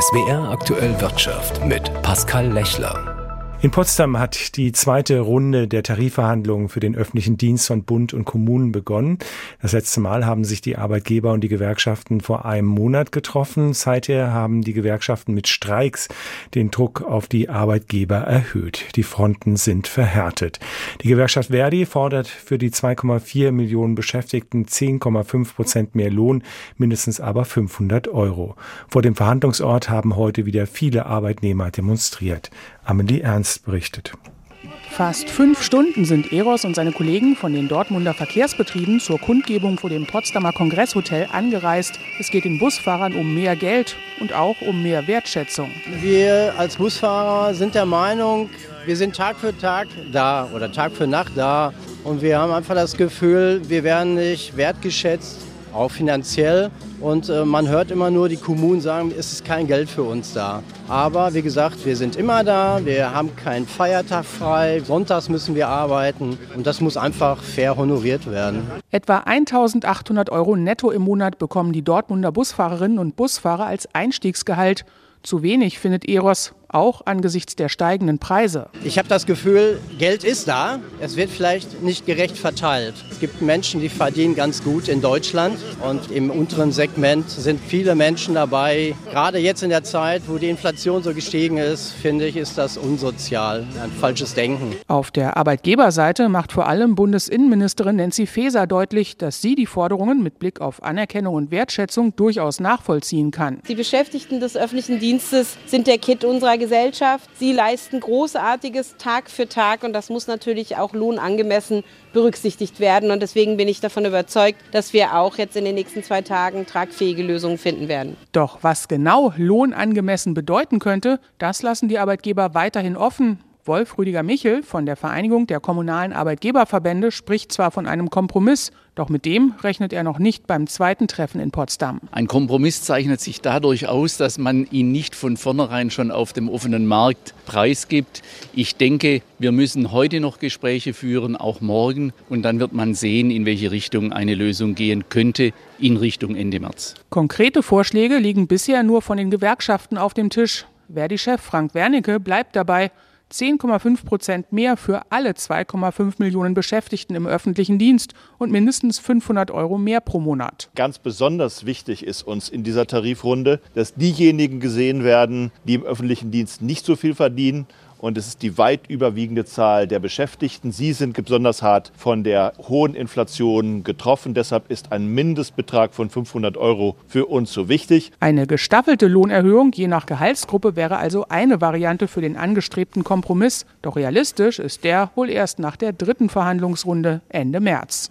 SWR aktuell Wirtschaft mit Pascal Lechler. In Potsdam hat die zweite Runde der Tarifverhandlungen für den öffentlichen Dienst von Bund und Kommunen begonnen. Das letzte Mal haben sich die Arbeitgeber und die Gewerkschaften vor einem Monat getroffen. Seither haben die Gewerkschaften mit Streiks den Druck auf die Arbeitgeber erhöht. Die Fronten sind verhärtet. Die Gewerkschaft Verdi fordert für die 2,4 Millionen Beschäftigten 10,5 Prozent mehr Lohn, mindestens aber 500 Euro. Vor dem Verhandlungsort haben heute wieder viele Arbeitnehmer demonstriert. Amelie Ernst berichtet. Fast fünf Stunden sind Eros und seine Kollegen von den Dortmunder Verkehrsbetrieben zur Kundgebung vor dem Potsdamer Kongresshotel angereist. Es geht den Busfahrern um mehr Geld und auch um mehr Wertschätzung. Wir als Busfahrer sind der Meinung, wir sind Tag für Tag da oder Tag für Nacht da und wir haben einfach das Gefühl, wir werden nicht wertgeschätzt auch finanziell. Und äh, man hört immer nur die Kommunen sagen, es ist kein Geld für uns da. Aber wie gesagt, wir sind immer da, wir haben keinen Feiertag frei, sonntags müssen wir arbeiten und das muss einfach fair honoriert werden. Etwa 1800 Euro netto im Monat bekommen die Dortmunder Busfahrerinnen und Busfahrer als Einstiegsgehalt. Zu wenig findet Eros auch angesichts der steigenden Preise. Ich habe das Gefühl, Geld ist da, es wird vielleicht nicht gerecht verteilt. Es gibt Menschen, die verdienen ganz gut in Deutschland und im unteren Segment sind viele Menschen dabei. Gerade jetzt in der Zeit, wo die Inflation so gestiegen ist, finde ich, ist das unsozial, ein falsches Denken. Auf der Arbeitgeberseite macht vor allem Bundesinnenministerin Nancy Faeser deutlich, dass sie die Forderungen mit Blick auf Anerkennung und Wertschätzung durchaus nachvollziehen kann. Die Beschäftigten des öffentlichen Dienstes sind der Kit Gesellschaft. Sie leisten Großartiges Tag für Tag und das muss natürlich auch lohnangemessen berücksichtigt werden. Und deswegen bin ich davon überzeugt, dass wir auch jetzt in den nächsten zwei Tagen tragfähige Lösungen finden werden. Doch was genau lohnangemessen bedeuten könnte, das lassen die Arbeitgeber weiterhin offen. Wolf Rüdiger Michel von der Vereinigung der kommunalen Arbeitgeberverbände spricht zwar von einem Kompromiss, doch mit dem rechnet er noch nicht beim zweiten Treffen in Potsdam. Ein Kompromiss zeichnet sich dadurch aus, dass man ihn nicht von vornherein schon auf dem offenen Markt preisgibt. Ich denke, wir müssen heute noch Gespräche führen, auch morgen, und dann wird man sehen, in welche Richtung eine Lösung gehen könnte in Richtung Ende März. Konkrete Vorschläge liegen bisher nur von den Gewerkschaften auf dem Tisch. Verdi-Chef Frank Wernicke bleibt dabei, 10,5 Prozent mehr für alle 2,5 Millionen Beschäftigten im öffentlichen Dienst und mindestens 500 Euro mehr pro Monat. Ganz besonders wichtig ist uns in dieser Tarifrunde, dass diejenigen gesehen werden, die im öffentlichen Dienst nicht so viel verdienen und es ist die weit überwiegende Zahl der Beschäftigten. Sie sind besonders hart von der hohen Inflation getroffen. Deshalb ist ein Mindestbetrag von 500 Euro für uns so wichtig. Eine gestaffelte Lohnerhöhung je nach Gehaltsgruppe wäre also eine Variante für den angestrebten Kompromiss. Doch realistisch ist der wohl erst nach der dritten Verhandlungsrunde Ende März.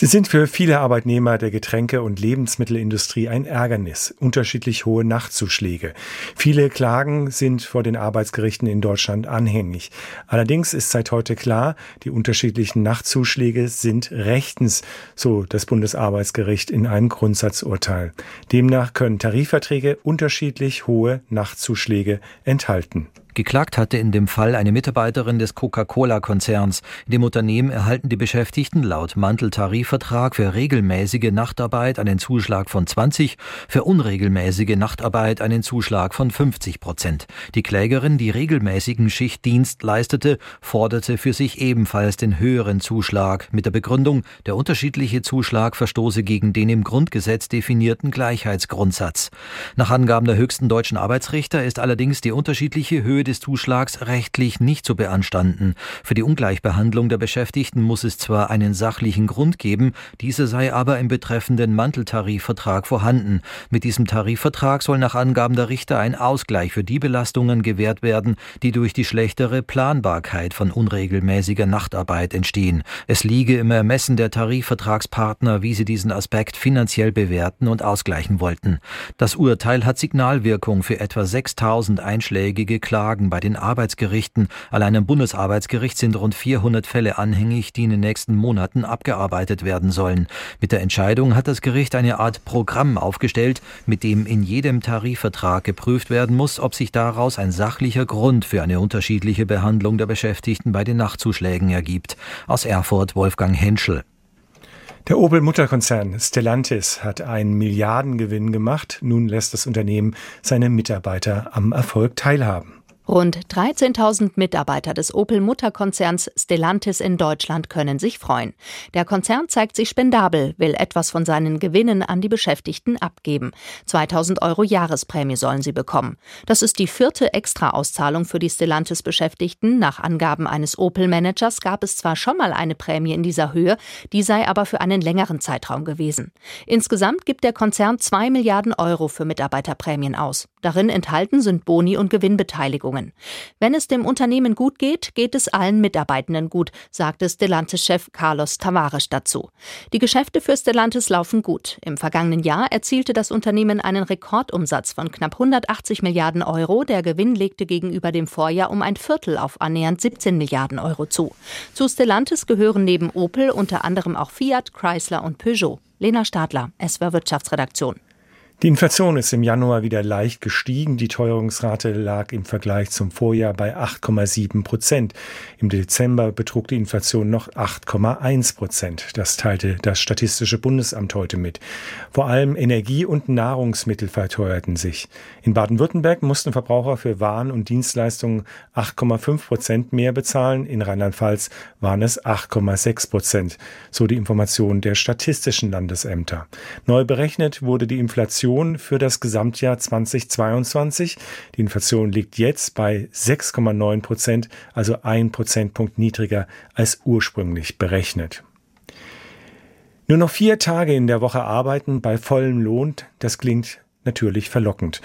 Sie sind für viele Arbeitnehmer der Getränke- und Lebensmittelindustrie ein Ärgernis, unterschiedlich hohe Nachtzuschläge. Viele Klagen sind vor den Arbeitsgerichten in Deutschland anhängig. Allerdings ist seit heute klar, die unterschiedlichen Nachtzuschläge sind rechtens, so das Bundesarbeitsgericht in einem Grundsatzurteil. Demnach können Tarifverträge unterschiedlich hohe Nachtzuschläge enthalten. Geklagt hatte in dem Fall eine Mitarbeiterin des Coca-Cola-Konzerns. In dem Unternehmen erhalten die Beschäftigten laut Manteltarifvertrag für regelmäßige Nachtarbeit einen Zuschlag von 20, für unregelmäßige Nachtarbeit einen Zuschlag von 50 Prozent. Die Klägerin, die regelmäßigen Schichtdienst leistete, forderte für sich ebenfalls den höheren Zuschlag mit der Begründung, der unterschiedliche Zuschlag verstoße gegen den im Grundgesetz definierten Gleichheitsgrundsatz. Nach Angaben der höchsten deutschen Arbeitsrichter ist allerdings die unterschiedliche Höhe Höhe des Zuschlags rechtlich nicht zu beanstanden. Für die Ungleichbehandlung der Beschäftigten muss es zwar einen sachlichen Grund geben, dieser sei aber im betreffenden Manteltarifvertrag vorhanden. Mit diesem Tarifvertrag soll nach Angaben der Richter ein Ausgleich für die Belastungen gewährt werden, die durch die schlechtere Planbarkeit von unregelmäßiger Nachtarbeit entstehen. Es liege im Ermessen der Tarifvertragspartner, wie sie diesen Aspekt finanziell bewerten und ausgleichen wollten. Das Urteil hat Signalwirkung für etwa 6000 einschlägige Klagen Klagen bei den Arbeitsgerichten. Allein im Bundesarbeitsgericht sind rund 400 Fälle anhängig, die in den nächsten Monaten abgearbeitet werden sollen. Mit der Entscheidung hat das Gericht eine Art Programm aufgestellt, mit dem in jedem Tarifvertrag geprüft werden muss, ob sich daraus ein sachlicher Grund für eine unterschiedliche Behandlung der Beschäftigten bei den Nachtzuschlägen ergibt. Aus Erfurt Wolfgang Henschel. Der Opel-Mutterkonzern Stellantis hat einen Milliardengewinn gemacht. Nun lässt das Unternehmen seine Mitarbeiter am Erfolg teilhaben. Rund 13.000 Mitarbeiter des Opel-Mutterkonzerns Stellantis in Deutschland können sich freuen. Der Konzern zeigt sich spendabel, will etwas von seinen Gewinnen an die Beschäftigten abgeben. 2.000 Euro Jahresprämie sollen sie bekommen. Das ist die vierte Extra-Auszahlung für die Stellantis-Beschäftigten. Nach Angaben eines Opel-Managers gab es zwar schon mal eine Prämie in dieser Höhe, die sei aber für einen längeren Zeitraum gewesen. Insgesamt gibt der Konzern 2 Milliarden Euro für Mitarbeiterprämien aus. Darin enthalten sind Boni und Gewinnbeteiligungen. Unternehmen. Wenn es dem Unternehmen gut geht, geht es allen Mitarbeitenden gut, sagte Stellantis-Chef Carlos Tavares dazu. Die Geschäfte für Stellantis laufen gut. Im vergangenen Jahr erzielte das Unternehmen einen Rekordumsatz von knapp 180 Milliarden Euro. Der Gewinn legte gegenüber dem Vorjahr um ein Viertel auf annähernd 17 Milliarden Euro zu. Zu Stellantis gehören neben Opel unter anderem auch Fiat, Chrysler und Peugeot. Lena Stadler, SWR Wirtschaftsredaktion. Die Inflation ist im Januar wieder leicht gestiegen. Die Teuerungsrate lag im Vergleich zum Vorjahr bei 8,7 Prozent. Im Dezember betrug die Inflation noch 8,1 Prozent. Das teilte das Statistische Bundesamt heute mit. Vor allem Energie- und Nahrungsmittel verteuerten sich. In Baden-Württemberg mussten Verbraucher für Waren und Dienstleistungen 8,5 Prozent mehr bezahlen. In Rheinland-Pfalz waren es 8,6 Prozent. So die Information der statistischen Landesämter. Neu berechnet wurde die Inflation Inflation für das Gesamtjahr 2022. Die Inflation liegt jetzt bei 6,9 Prozent, also ein Prozentpunkt niedriger als ursprünglich berechnet. Nur noch vier Tage in der Woche arbeiten bei vollem Lohn, das klingt natürlich verlockend.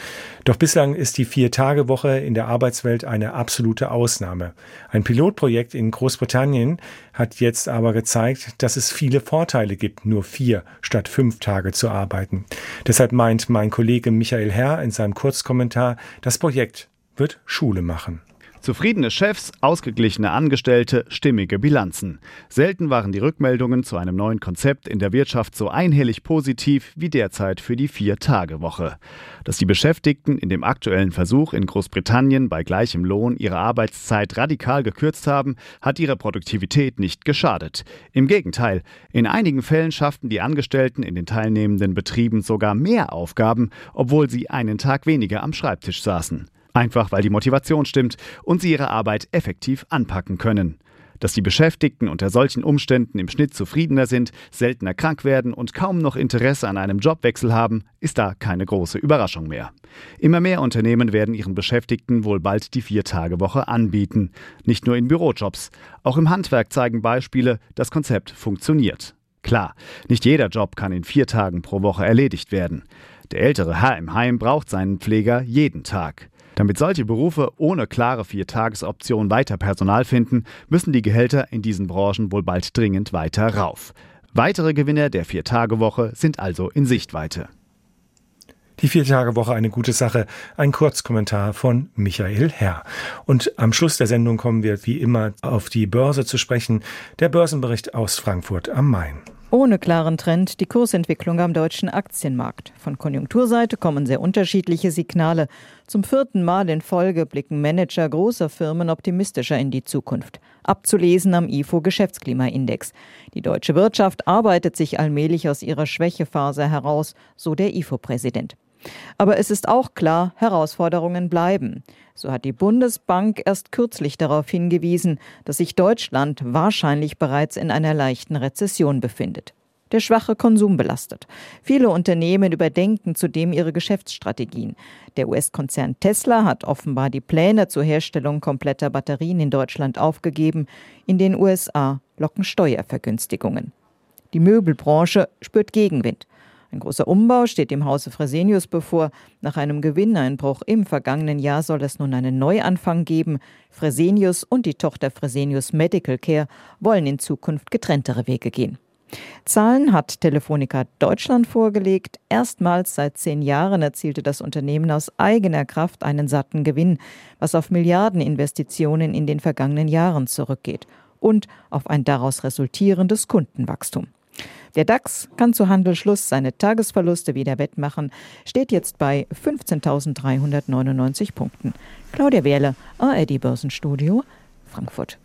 Doch bislang ist die Vier-Tage-Woche in der Arbeitswelt eine absolute Ausnahme. Ein Pilotprojekt in Großbritannien hat jetzt aber gezeigt, dass es viele Vorteile gibt, nur vier statt fünf Tage zu arbeiten. Deshalb meint mein Kollege Michael Herr in seinem Kurzkommentar, das Projekt wird Schule machen. Zufriedene Chefs, ausgeglichene Angestellte, stimmige Bilanzen. Selten waren die Rückmeldungen zu einem neuen Konzept in der Wirtschaft so einhellig positiv wie derzeit für die Vier-Tage-Woche. Dass die Beschäftigten in dem aktuellen Versuch in Großbritannien bei gleichem Lohn ihre Arbeitszeit radikal gekürzt haben, hat ihrer Produktivität nicht geschadet. Im Gegenteil, in einigen Fällen schafften die Angestellten in den teilnehmenden Betrieben sogar mehr Aufgaben, obwohl sie einen Tag weniger am Schreibtisch saßen. Einfach weil die Motivation stimmt und sie ihre Arbeit effektiv anpacken können. Dass die Beschäftigten unter solchen Umständen im Schnitt zufriedener sind, seltener krank werden und kaum noch Interesse an einem Jobwechsel haben, ist da keine große Überraschung mehr. Immer mehr Unternehmen werden ihren Beschäftigten wohl bald die Vier-Tage-Woche anbieten. Nicht nur in Bürojobs. Auch im Handwerk zeigen Beispiele, das Konzept funktioniert. Klar, nicht jeder Job kann in vier Tagen pro Woche erledigt werden. Der ältere Herr im Heim braucht seinen Pfleger jeden Tag. Damit solche Berufe ohne klare Viertagesoption weiter Personal finden, müssen die Gehälter in diesen Branchen wohl bald dringend weiter rauf. Weitere Gewinner der Viertagewoche sind also in Sichtweite. Die Viertagewoche eine gute Sache. Ein Kurzkommentar von Michael Herr. Und am Schluss der Sendung kommen wir wie immer auf die Börse zu sprechen. Der Börsenbericht aus Frankfurt am Main. Ohne klaren Trend die Kursentwicklung am deutschen Aktienmarkt. Von Konjunkturseite kommen sehr unterschiedliche Signale. Zum vierten Mal in Folge blicken Manager großer Firmen optimistischer in die Zukunft. Abzulesen am IFO Geschäftsklimaindex. Die deutsche Wirtschaft arbeitet sich allmählich aus ihrer Schwächephase heraus, so der IFO-Präsident. Aber es ist auch klar, Herausforderungen bleiben. So hat die Bundesbank erst kürzlich darauf hingewiesen, dass sich Deutschland wahrscheinlich bereits in einer leichten Rezession befindet. Der schwache Konsum belastet. Viele Unternehmen überdenken zudem ihre Geschäftsstrategien. Der US-Konzern Tesla hat offenbar die Pläne zur Herstellung kompletter Batterien in Deutschland aufgegeben. In den USA locken Steuervergünstigungen. Die Möbelbranche spürt Gegenwind. Ein großer Umbau steht dem Hause Fresenius bevor. Nach einem Gewinneinbruch im vergangenen Jahr soll es nun einen Neuanfang geben. Fresenius und die Tochter Fresenius Medical Care wollen in Zukunft getrenntere Wege gehen. Zahlen hat Telefonica Deutschland vorgelegt. Erstmals seit zehn Jahren erzielte das Unternehmen aus eigener Kraft einen satten Gewinn, was auf Milliardeninvestitionen in den vergangenen Jahren zurückgeht und auf ein daraus resultierendes Kundenwachstum. Der DAX kann zu Handelsschluss seine Tagesverluste wieder wettmachen, steht jetzt bei 15.399 Punkten. Claudia Wehrle, ARD Börsenstudio, Frankfurt.